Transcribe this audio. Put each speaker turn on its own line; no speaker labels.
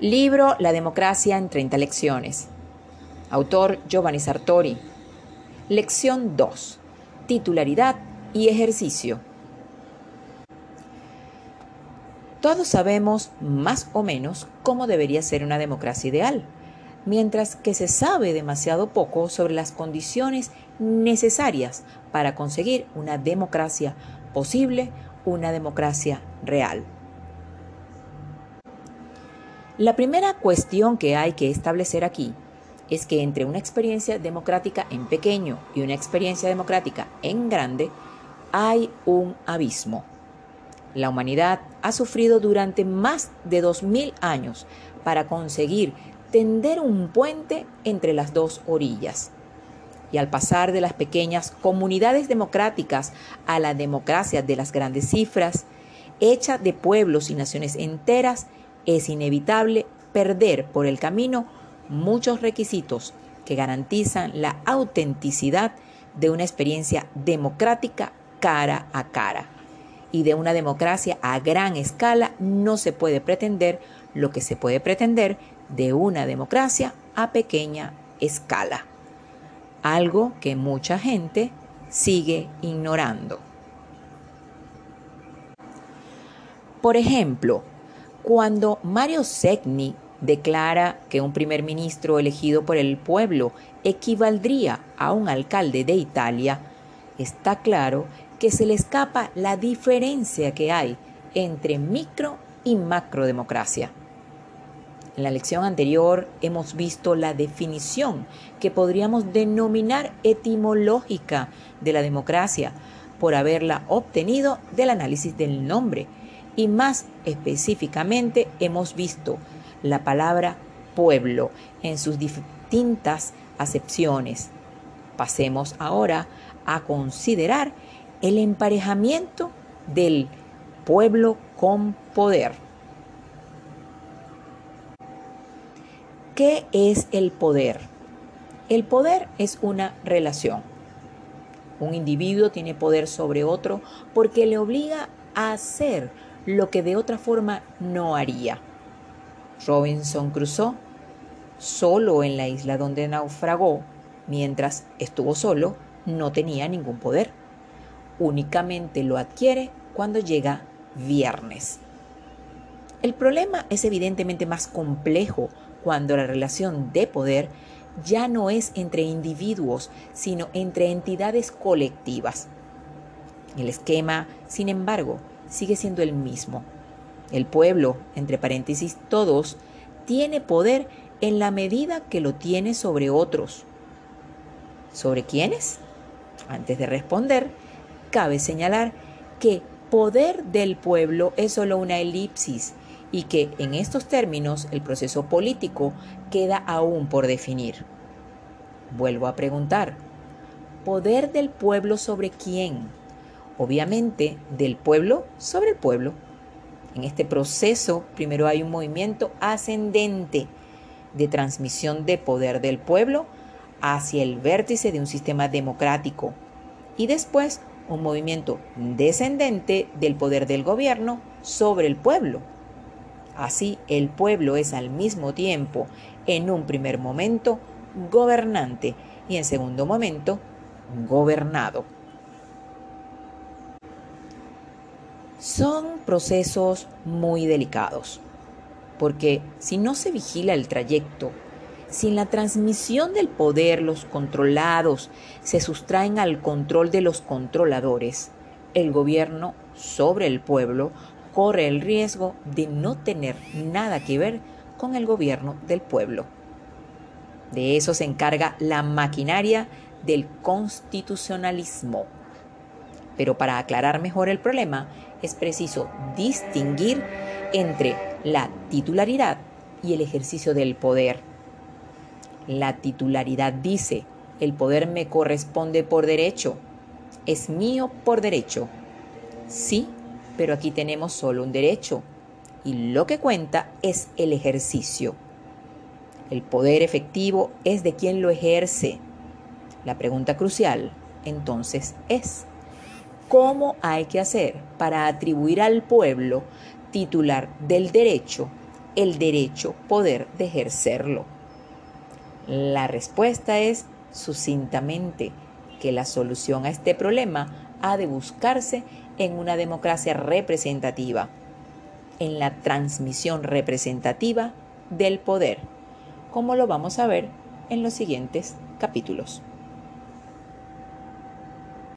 Libro La democracia en 30 lecciones. Autor Giovanni Sartori. Lección 2. Titularidad y ejercicio. Todos sabemos más o menos cómo debería ser una democracia ideal, mientras que se sabe demasiado poco sobre las condiciones necesarias para conseguir una democracia posible, una democracia real. La primera cuestión que hay que establecer aquí es que entre una experiencia democrática en pequeño y una experiencia democrática en grande hay un abismo. La humanidad ha sufrido durante más de 2000 años para conseguir tender un puente entre las dos orillas. Y al pasar de las pequeñas comunidades democráticas a la democracia de las grandes cifras, hecha de pueblos y naciones enteras, es inevitable perder por el camino muchos requisitos que garantizan la autenticidad de una experiencia democrática cara a cara. Y de una democracia a gran escala no se puede pretender lo que se puede pretender de una democracia a pequeña escala. Algo que mucha gente sigue ignorando. Por ejemplo, cuando Mario Segni declara que un primer ministro elegido por el pueblo equivaldría a un alcalde de Italia, está claro que se le escapa la diferencia que hay entre micro y macrodemocracia. En la lección anterior hemos visto la definición que podríamos denominar etimológica de la democracia por haberla obtenido del análisis del nombre y más específicamente hemos visto la palabra pueblo en sus distintas acepciones. Pasemos ahora a considerar el emparejamiento del pueblo con poder. ¿Qué es el poder? El poder es una relación. Un individuo tiene poder sobre otro porque le obliga a hacer lo que de otra forma no haría. Robinson Crusoe, solo en la isla donde naufragó, mientras estuvo solo, no tenía ningún poder. Únicamente lo adquiere cuando llega viernes. El problema es evidentemente más complejo cuando la relación de poder ya no es entre individuos, sino entre entidades colectivas. El esquema, sin embargo, sigue siendo el mismo. El pueblo, entre paréntesis todos, tiene poder en la medida que lo tiene sobre otros. ¿Sobre quiénes? Antes de responder, cabe señalar que poder del pueblo es solo una elipsis y que en estos términos el proceso político queda aún por definir. Vuelvo a preguntar, ¿poder del pueblo sobre quién? Obviamente, del pueblo sobre el pueblo. En este proceso, primero hay un movimiento ascendente de transmisión de poder del pueblo hacia el vértice de un sistema democrático y después un movimiento descendente del poder del gobierno sobre el pueblo. Así, el pueblo es al mismo tiempo, en un primer momento, gobernante y en segundo momento, gobernado. Son procesos muy delicados, porque si no se vigila el trayecto, si en la transmisión del poder los controlados se sustraen al control de los controladores, el gobierno sobre el pueblo corre el riesgo de no tener nada que ver con el gobierno del pueblo. De eso se encarga la maquinaria del constitucionalismo. Pero para aclarar mejor el problema, es preciso distinguir entre la titularidad y el ejercicio del poder. La titularidad dice, el poder me corresponde por derecho, es mío por derecho. Sí, pero aquí tenemos solo un derecho y lo que cuenta es el ejercicio. El poder efectivo es de quien lo ejerce. La pregunta crucial entonces es, cómo hay que hacer para atribuir al pueblo titular del derecho el derecho poder de ejercerlo? La respuesta es sucintamente que la solución a este problema ha de buscarse en una democracia representativa, en la transmisión representativa del poder, como lo vamos a ver en los siguientes capítulos.